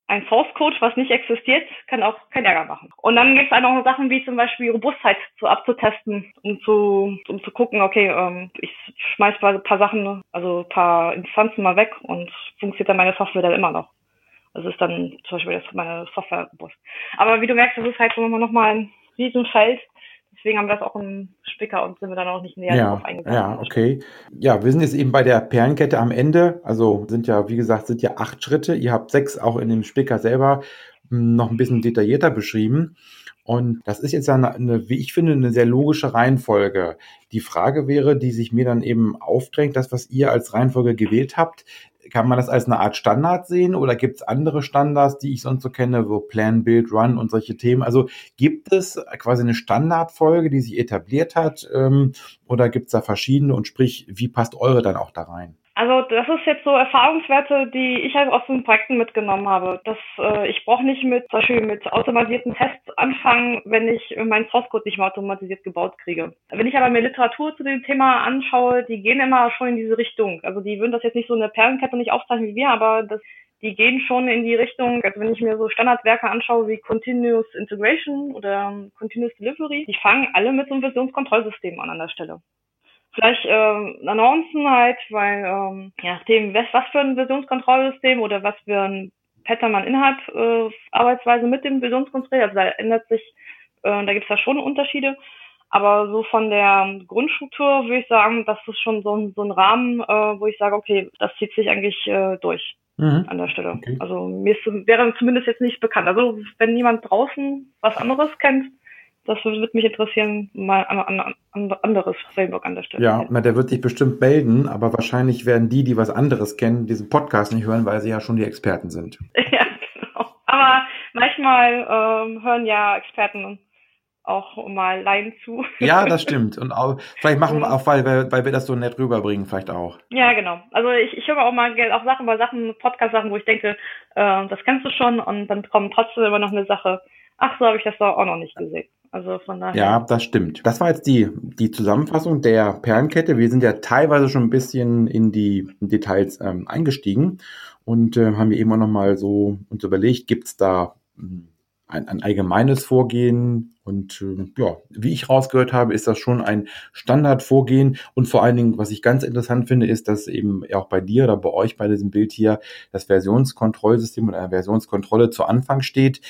ein Source Code, was nicht existiert, kann auch keinen Ärger machen. Und dann gibt es auch noch Sachen wie zum Beispiel Robustheit so abzutesten, um zu, um zu gucken, okay, ähm, ich schmeiß mal ein paar Sachen, also ein paar Instanzen mal weg und funktioniert dann meine Software dann immer noch. Also ist dann zum Beispiel jetzt meine Software robust. Aber wie du merkst, das ist halt nochmal ein Riesenfeld. Deswegen haben wir das auch im Spicker und sind wir dann auch nicht näher Ja, darauf eingegangen. ja, okay. Ja, wir sind jetzt eben bei der Perlenkette am Ende. Also sind ja, wie gesagt, sind ja acht Schritte. Ihr habt sechs auch in dem Spicker selber mh, noch ein bisschen detaillierter beschrieben. Und das ist jetzt eine, eine, wie ich finde, eine sehr logische Reihenfolge. Die Frage wäre, die sich mir dann eben aufdrängt, das, was ihr als Reihenfolge gewählt habt, kann man das als eine Art Standard sehen oder gibt es andere Standards, die ich sonst so kenne, wo Plan, Build, Run und solche Themen? Also gibt es quasi eine Standardfolge, die sich etabliert hat ähm, oder gibt es da verschiedene und sprich, wie passt eure dann auch da rein? Also das ist jetzt so Erfahrungswerte, die ich halt aus den Projekten mitgenommen habe. Dass äh, ich brauche nicht mit zum Beispiel mit automatisierten Tests anfangen, wenn ich meinen Source-Code nicht mehr automatisiert gebaut kriege. Wenn ich aber mir Literatur zu dem Thema anschaue, die gehen immer schon in diese Richtung. Also die würden das jetzt nicht so eine Perlenkette nicht aufzeichnen wie wir, aber das die gehen schon in die Richtung, also wenn ich mir so Standardwerke anschaue wie Continuous Integration oder Continuous Delivery, die fangen alle mit so einem Versionskontrollsystem an an der Stelle. Vielleicht äh, Annoncen halt, weil ähm, ja, nachdem was, was für ein Versionskontrollsystem oder was für ein Pattern man innerhalb äh, Arbeitsweise mit dem Versionskontroll, also da ändert sich, äh, da gibt es da schon Unterschiede. Aber so von der Grundstruktur würde ich sagen, das ist schon so ein, so ein Rahmen, äh, wo ich sage, okay, das zieht sich eigentlich äh, durch mhm. an der Stelle. Okay. Also mir ist, wäre zumindest jetzt nicht bekannt. Also wenn jemand draußen was anderes kennt, das würde mich interessieren, mal ein, ein, ein anderes Framework an der Stelle. Ja, na, der wird sich bestimmt melden, aber wahrscheinlich werden die, die was anderes kennen, diesen Podcast nicht hören, weil sie ja schon die Experten sind. ja, genau. Aber manchmal ähm, hören ja Experten auch mal Laien zu. Ja, das stimmt. Und auch, vielleicht machen wir auch, weil, weil wir das so nett rüberbringen, vielleicht auch. Ja, genau. Also ich, ich höre auch mal auch Sachen bei Sachen, Podcast-Sachen, wo ich denke, äh, das kennst du schon und dann kommt trotzdem immer noch eine Sache, ach, so habe ich das doch auch noch nicht gesehen. Also von daher. Ja, das stimmt. Das war jetzt die, die Zusammenfassung der Perlenkette. Wir sind ja teilweise schon ein bisschen in die Details ähm, eingestiegen und äh, haben wir eben auch nochmal so uns überlegt, gibt es da hm, ein, ein allgemeines Vorgehen. Und äh, ja, wie ich rausgehört habe, ist das schon ein Standardvorgehen. Und vor allen Dingen, was ich ganz interessant finde, ist, dass eben auch bei dir oder bei euch bei diesem Bild hier das Versionskontrollsystem oder eine Versionskontrolle zu Anfang steht.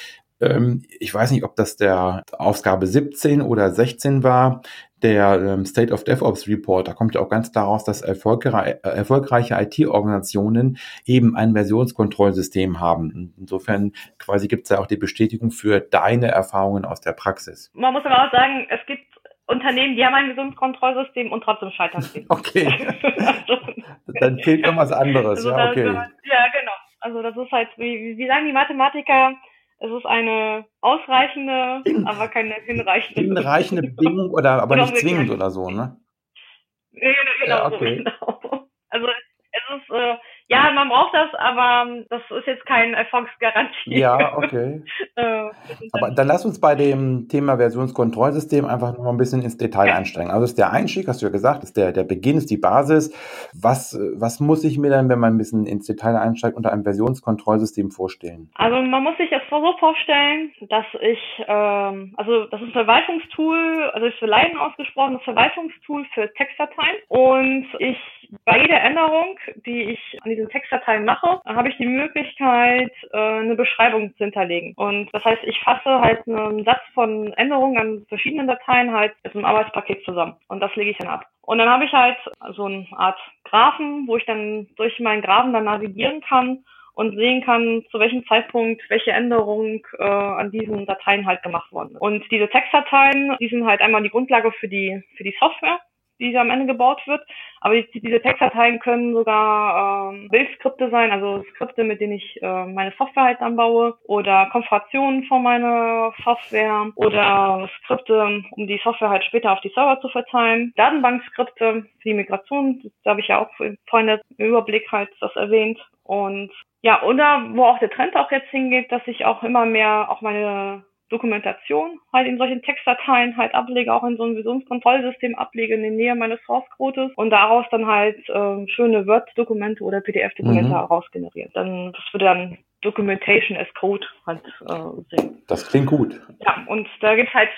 Ähm, ich weiß nicht, ob das der Ausgabe 17 oder 16 war der ähm, State of DevOps Report, da kommt ja auch ganz daraus, dass erfolgreiche, äh, erfolgreiche IT-Organisationen eben ein Versionskontrollsystem haben. Insofern quasi gibt es ja auch die Bestätigung für deine Erfahrungen aus der Praxis. Man muss aber auch sagen, es gibt Unternehmen, die haben ein Versionskontrollsystem und trotzdem scheitern sie. Okay. also, Dann fehlt irgendwas anderes. Also ja, okay. ja, genau. Also das ist halt, wie, wie sagen die Mathematiker, es ist eine ausreichende, aber keine hinreichende. Hinreichende Bedingung oder aber nicht zwingend oder so, ne? Genau, ja, okay. genau. Also es ist äh, ja, man braucht das, aber das ist jetzt kein Erfolgsgarantie. Ja, okay. Äh, aber dann lass uns bei dem Thema Versionskontrollsystem einfach noch ein bisschen ins Detail ja. einsteigen. Also ist der Einstieg, hast du ja gesagt, ist der, der Beginn, ist die Basis. Was, was muss ich mir dann, wenn man ein bisschen ins Detail einsteigt, unter einem Versionskontrollsystem vorstellen? Also man muss sich das so vorstellen, dass ich, ähm, also das ist ein Verwaltungstool, also ist für Leiden ausgesprochen, das Verwaltungstool für Textdateien und ich bei jeder Änderung, die ich an diesen Textdateien mache, habe ich die Möglichkeit, äh, eine Beschreibung zu hinterlegen. Und das heißt, ich fasse halt einen Satz von Änderungen an verschiedenen Dateien halt mit einem Arbeitspaket zusammen. Und das lege ich dann ab. Und dann habe ich halt so eine Art Graphen, wo ich dann durch meinen Graphen dann navigieren kann und sehen kann, zu welchem Zeitpunkt welche Änderung äh, an diesen Dateien halt gemacht worden ist. Und diese Textdateien, die sind halt einmal die Grundlage für die für die Software die am Ende gebaut wird. Aber die, diese Textdateien können sogar ähm, Bildskripte sein, also Skripte, mit denen ich äh, meine Software halt dann baue oder Konfigurationen von meiner Software oder Skripte, um die Software halt später auf die Server zu verteilen. Datenbankskripte für die Migration, da habe ich ja auch vorhin im Überblick halt das erwähnt. Und ja, oder wo auch der Trend auch jetzt hingeht, dass ich auch immer mehr auch meine Dokumentation halt in solchen Textdateien halt ablege, auch in so einem Visionskontrollsystem ablege in der Nähe meines Source Codes und daraus dann halt äh, schöne Word-Dokumente oder PDF-Dokumente mhm. heraus generieren. Dann, das würde dann Documentation as Code halt äh, sehen. Das klingt gut. Ja, und da gibt's halt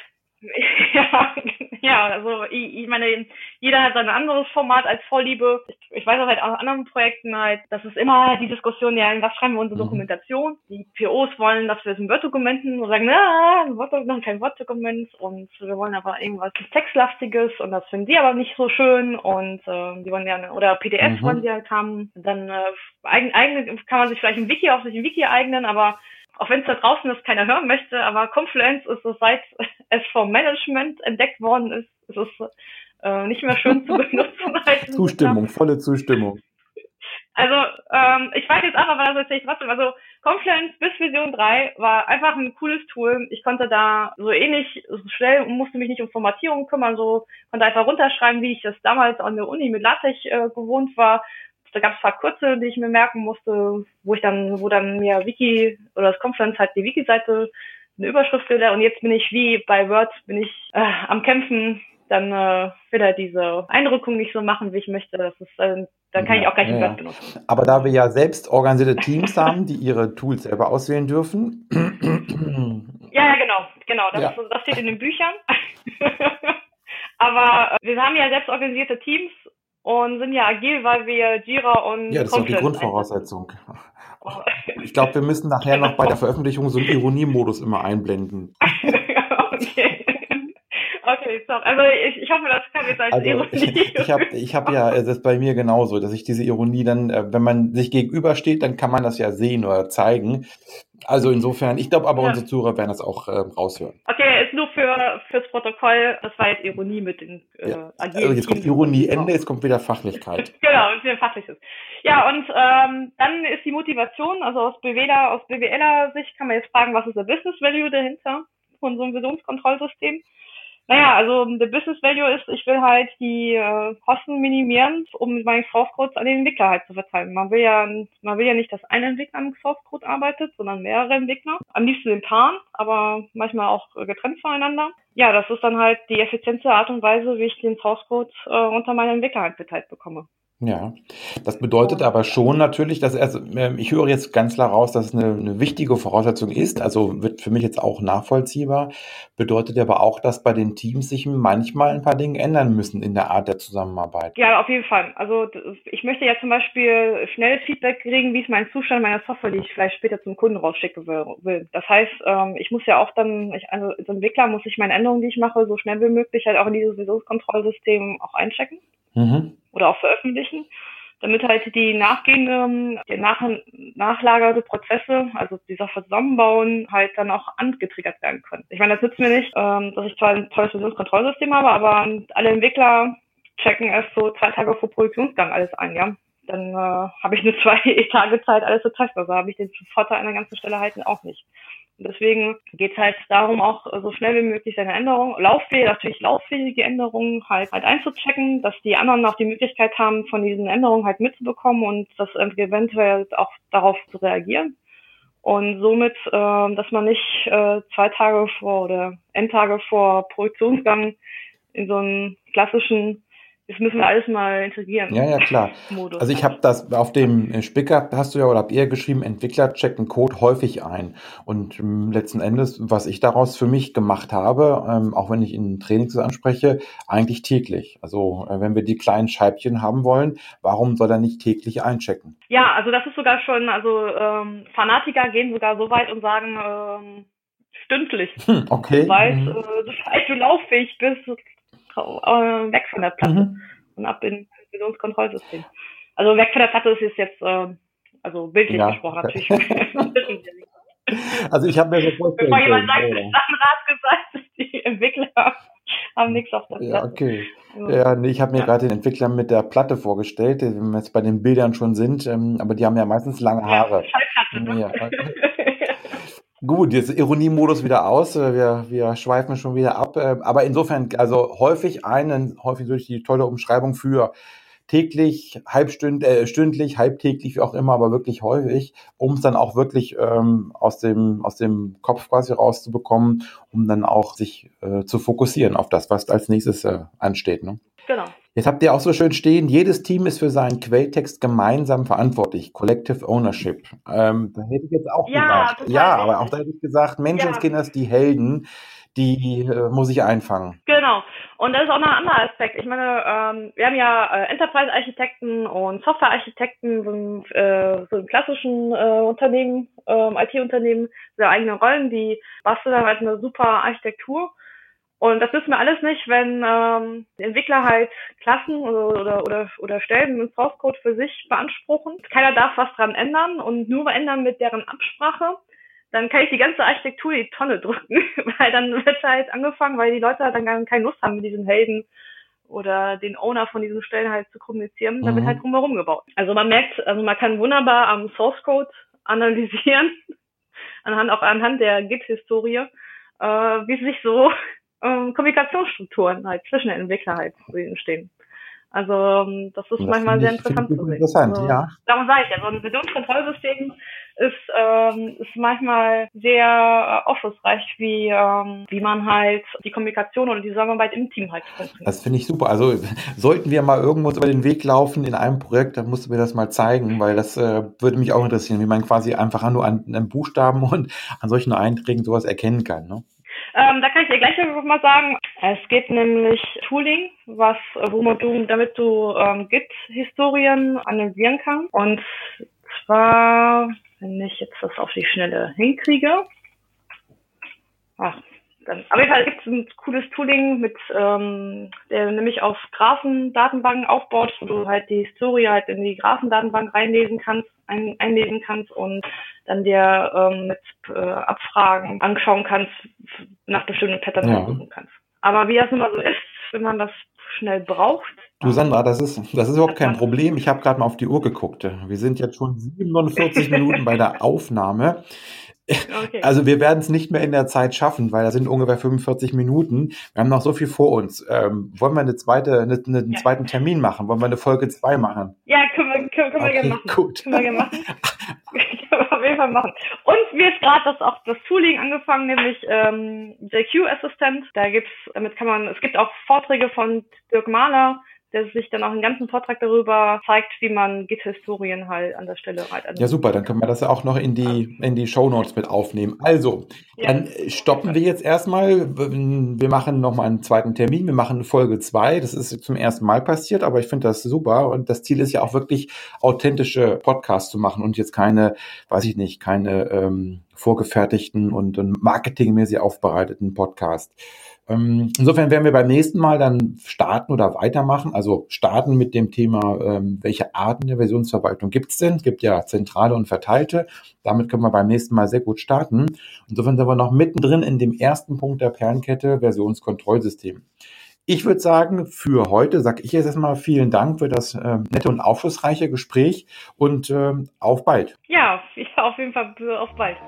ja, ja, also ich, ich meine, jeder hat sein anderes Format als Vorliebe. Ich, ich weiß auch halt aus anderen Projekten halt, das ist immer die Diskussion, ja, was schreiben wir unsere mhm. Dokumentation? Die POs wollen, dass wir es in Word-Dokumenten und sagen, na, ein Word noch kein Word-Dokument und wir wollen aber irgendwas Textlastiges und das finden sie aber nicht so schön und äh, die wollen gerne, oder PDFs mhm. wollen sie halt haben. Dann äh, eigen, eigen, kann man sich vielleicht ein Wiki auf sich ein Wiki eignen, aber auch wenn es da draußen das keiner hören möchte, aber Confluence ist es, seit es vom Management entdeckt worden ist, ist es äh, nicht mehr schön zu benutzen. Zustimmung, volle Zustimmung. Also, ähm, ich weiß jetzt einfach, was erzähle ich trotzdem. Also, Confluence bis Version 3 war einfach ein cooles Tool. Ich konnte da so ähnlich so schnell musste mich nicht um Formatierung kümmern, so konnte einfach runterschreiben, wie ich das damals an der Uni mit LaTeX äh, gewohnt war da gab es zwar kurze, die ich mir merken musste, wo ich dann, wo dann mir Wiki oder das Conference halt die Wiki-Seite eine Überschrift will und jetzt bin ich wie bei Word, bin ich äh, am Kämpfen, dann äh, will er diese Eindrückung nicht so machen, wie ich möchte. Das ist, äh, dann kann ja, ich auch gleich ja, Word benutzen. Aber da wir ja selbst organisierte Teams haben, die ihre Tools selber auswählen dürfen. ja, ja, genau, genau. Das, ja. ist, das steht in den Büchern. Aber äh, wir haben ja selbst organisierte Teams und sind ja agil, weil wir Jira und Ja, das ist auch die Grundvoraussetzung. Ich glaube, wir müssen nachher noch bei der Veröffentlichung so einen Ironiemodus immer einblenden. okay. Okay, sorry. Also ich, ich hoffe, das kann jetzt als also, Ironie. Ich, ich habe ich hab ja, das ist bei mir genauso, dass ich diese Ironie dann, äh, wenn man sich gegenübersteht, dann kann man das ja sehen oder zeigen. Also insofern, ich glaube aber ja. unsere Zuhörer werden das auch äh, raushören. Okay, ist nur für fürs Protokoll, das war jetzt Ironie mit den äh, ja. Also jetzt kommt Ironie Ende, jetzt kommt wieder Fachlichkeit. genau, jetzt wieder Fachliches. Ja, und ähm, dann ist die Motivation, also aus BWler, aus BWLer Sicht kann man jetzt fragen, was ist der Business Value dahinter von so einem Visionskontrollsystem? Naja, also der Business Value ist, ich will halt die äh, Kosten minimieren, um meine Source Codes an den Entwickler halt zu verteilen. Man will ja, man will ja nicht, dass ein Entwickler am Source Code arbeitet, sondern mehrere Entwickler. Am liebsten in Paaren, aber manchmal auch getrennt voneinander. Ja, das ist dann halt die effiziente Art und Weise, wie ich den Source Code äh, unter meine Entwickler halt verteilt bekomme. Ja, das bedeutet aber schon natürlich, dass also, ich höre jetzt ganz klar raus, dass es eine, eine wichtige Voraussetzung ist, also wird für mich jetzt auch nachvollziehbar, bedeutet aber auch, dass bei den Teams sich manchmal ein paar Dinge ändern müssen in der Art der Zusammenarbeit. Ja, auf jeden Fall. Also ich möchte ja zum Beispiel schnelles Feedback kriegen, wie ist mein Zustand meiner Software, die ich vielleicht später zum Kunden rausschicken will. Das heißt, ähm, ich muss ja auch dann, also als Entwickler muss ich meine Änderungen, die ich mache, so schnell wie möglich halt auch in dieses Visionskontrollsystem auch einchecken. Mhm oder auch veröffentlichen, damit halt die nachgehenden, die nach, nachlagerte Prozesse, also die Software zusammenbauen, halt dann auch angetriggert werden können. Ich meine, das nützt mir nicht, ähm, dass ich zwar ein tolles Versionskontrollsystem habe, aber alle Entwickler checken erst so zwei Tage vor Produktionsgang alles ein, ja. Dann äh, habe ich nur zwei Tage Zeit, alles zu testen. Also habe ich den Vorteil an der ganzen Stelle halt auch nicht. Und deswegen geht es halt darum, auch so schnell wie möglich seine Änderungen, lauffähige, natürlich lauffähige Änderungen halt, halt einzuchecken, dass die anderen auch die Möglichkeit haben, von diesen Änderungen halt mitzubekommen und das eventuell auch darauf zu reagieren. Und somit, äh, dass man nicht äh, zwei Tage vor oder Endtage vor Produktionsgang in so einen klassischen das müssen wir alles mal integrieren. Ja, ja, klar. Modus also ich habe das auf dem Spicker, hast du ja oder habt ihr geschrieben, Entwickler checken Code häufig ein. Und ähm, letzten Endes, was ich daraus für mich gemacht habe, ähm, auch wenn ich in Trainings anspreche, eigentlich täglich. Also äh, wenn wir die kleinen Scheibchen haben wollen, warum soll er nicht täglich einchecken? Ja, also das ist sogar schon, also ähm, Fanatiker gehen sogar so weit und sagen, ähm, stündlich. Hm, okay. Du weißt, mhm. äh, du lauffähig bist, äh, weg von der Platte mhm. und ab in das Visionskontrollsystem. Also weg von der Platte ist es jetzt, äh, also bildlich ja. gesprochen natürlich. also ich habe mir so vorgestellt. Bevor jemand sagt, oh. Rat gesagt, die Entwickler haben nichts auf der Platte. Ja, okay. Ja, nee, ich habe mir ja. gerade den Entwickler mit der Platte vorgestellt, wenn wir jetzt bei den Bildern schon sind, ähm, aber die haben ja meistens lange Haare. Ja, Schallplatte, ne? Ja. Gut, jetzt Ironiemodus wieder aus. Äh, wir, wir schweifen schon wieder ab. Äh, aber insofern, also häufig einen, häufig durch die tolle Umschreibung für täglich, halbstündlich, äh, stündlich, halbtäglich, wie auch immer, aber wirklich häufig, um es dann auch wirklich ähm, aus, dem, aus dem Kopf quasi rauszubekommen, um dann auch sich äh, zu fokussieren auf das, was als nächstes äh, ansteht. Ne? Genau. Jetzt habt ihr auch so schön stehen, jedes Team ist für seinen Quelltext gemeinsam verantwortlich. Collective Ownership. Ähm, da hätte ich jetzt auch ja, gesagt. Ja, aber auch da hätte ich gesagt, Menschenskinders, ja. die Helden, die äh, muss ich einfangen. Genau. Und das ist auch noch ein anderer Aspekt. Ich meine, ähm, wir haben ja äh, Enterprise-Architekten und Software-Architekten, so, äh, so in klassischen äh, Unternehmen, äh, IT-Unternehmen, sehr eigene Rollen, die basteln halt eine super Architektur und das wissen wir alles nicht, wenn ähm, Entwickler halt Klassen oder, oder, oder, oder Stellen im Source Code für sich beanspruchen. Keiner darf was dran ändern und nur ändern mit deren Absprache. Dann kann ich die ganze Architektur in die Tonne drücken, weil dann wird halt angefangen, weil die Leute halt dann keine Lust haben, mit diesen Helden oder den Owner von diesen Stellen halt zu kommunizieren, dann wird mhm. halt drumherum gebaut. Also man merkt, also man kann wunderbar am Source Code analysieren, anhand auch anhand der Git-Historie, äh, wie sich so ähm, Kommunikationsstrukturen halt zwischen den Entwicklern halt entstehen. Also ähm, das ist das manchmal sehr ich, interessant zu sehen. Interessant, also, ja. Darum sage ich ja, so ein Versionskontrollsystem ist, ähm, ist manchmal sehr äh, aufschlussreich, wie, ähm, wie man halt die Kommunikation oder die Zusammenarbeit im Team halt funktioniert. Das finde ich super. Also sollten wir mal irgendwo über den Weg laufen in einem Projekt, dann musst du mir das mal zeigen, weil das äh, würde mich auch interessieren, wie man quasi einfach nur an einem Buchstaben und an solchen Einträgen sowas erkennen kann. Ne? Ähm, da kann ich dir gleich mal sagen. Es geht nämlich Tooling, was, wo man du, damit du ähm, Git-Historien analysieren kannst. Und zwar wenn ich jetzt das auf die Schnelle hinkriege. Ach, dann, auf jeden Fall gibt es ein cooles Tooling, mit, ähm, der nämlich auf Graphendatenbanken aufbaut, wo du halt die Historie halt in die Graphendatenbank reinlesen kannst, ein, einlesen kannst und dann dir ähm, mit äh, Abfragen anschauen kannst, nach bestimmten Patterns ja. suchen kannst. Aber wie das mal so ist, wenn man das schnell braucht. Du Sandra, das ist, das ist überhaupt kein Problem. Ich habe gerade mal auf die Uhr geguckt. Wir sind jetzt schon 47 Minuten bei der Aufnahme. Okay. Also wir werden es nicht mehr in der Zeit schaffen, weil da sind ungefähr 45 Minuten. Wir haben noch so viel vor uns. Ähm, wollen wir eine zweite, eine, einen ja. zweiten Termin machen? Wollen wir eine Folge 2 machen? Ja, können wir, können, können okay, wir gerne machen. Gut. Können wir gerne machen. auf jeden Fall machen. Und mir ist gerade das auch das Tooling angefangen, nämlich ähm, JQ Assistant. Da gibt's, damit kann man, es gibt auch Vorträge von Dirk Mahler, der sich dann auch einen ganzen Vortrag darüber zeigt, wie man Git-Historien halt an der Stelle halt Ja, super, dann können wir das ja auch noch in die, in die Show Notes mit aufnehmen. Also, ja. dann stoppen wir jetzt erstmal. Wir machen nochmal einen zweiten Termin. Wir machen Folge zwei. Das ist zum ersten Mal passiert, aber ich finde das super. Und das Ziel ist ja auch wirklich authentische Podcasts zu machen und jetzt keine, weiß ich nicht, keine ähm, vorgefertigten und, und marketingmäßig aufbereiteten Podcasts. Ähm, insofern werden wir beim nächsten Mal dann starten oder weitermachen. Also starten mit dem Thema, ähm, welche Arten der Versionsverwaltung gibt es denn? Es gibt ja zentrale und verteilte. Damit können wir beim nächsten Mal sehr gut starten. Insofern sind wir noch mittendrin in dem ersten Punkt der Perlenkette Versionskontrollsystem. Ich würde sagen, für heute sage ich jetzt erstmal vielen Dank für das äh, nette und aufschlussreiche Gespräch und äh, auf bald. Ja, auf jeden Fall auf bald.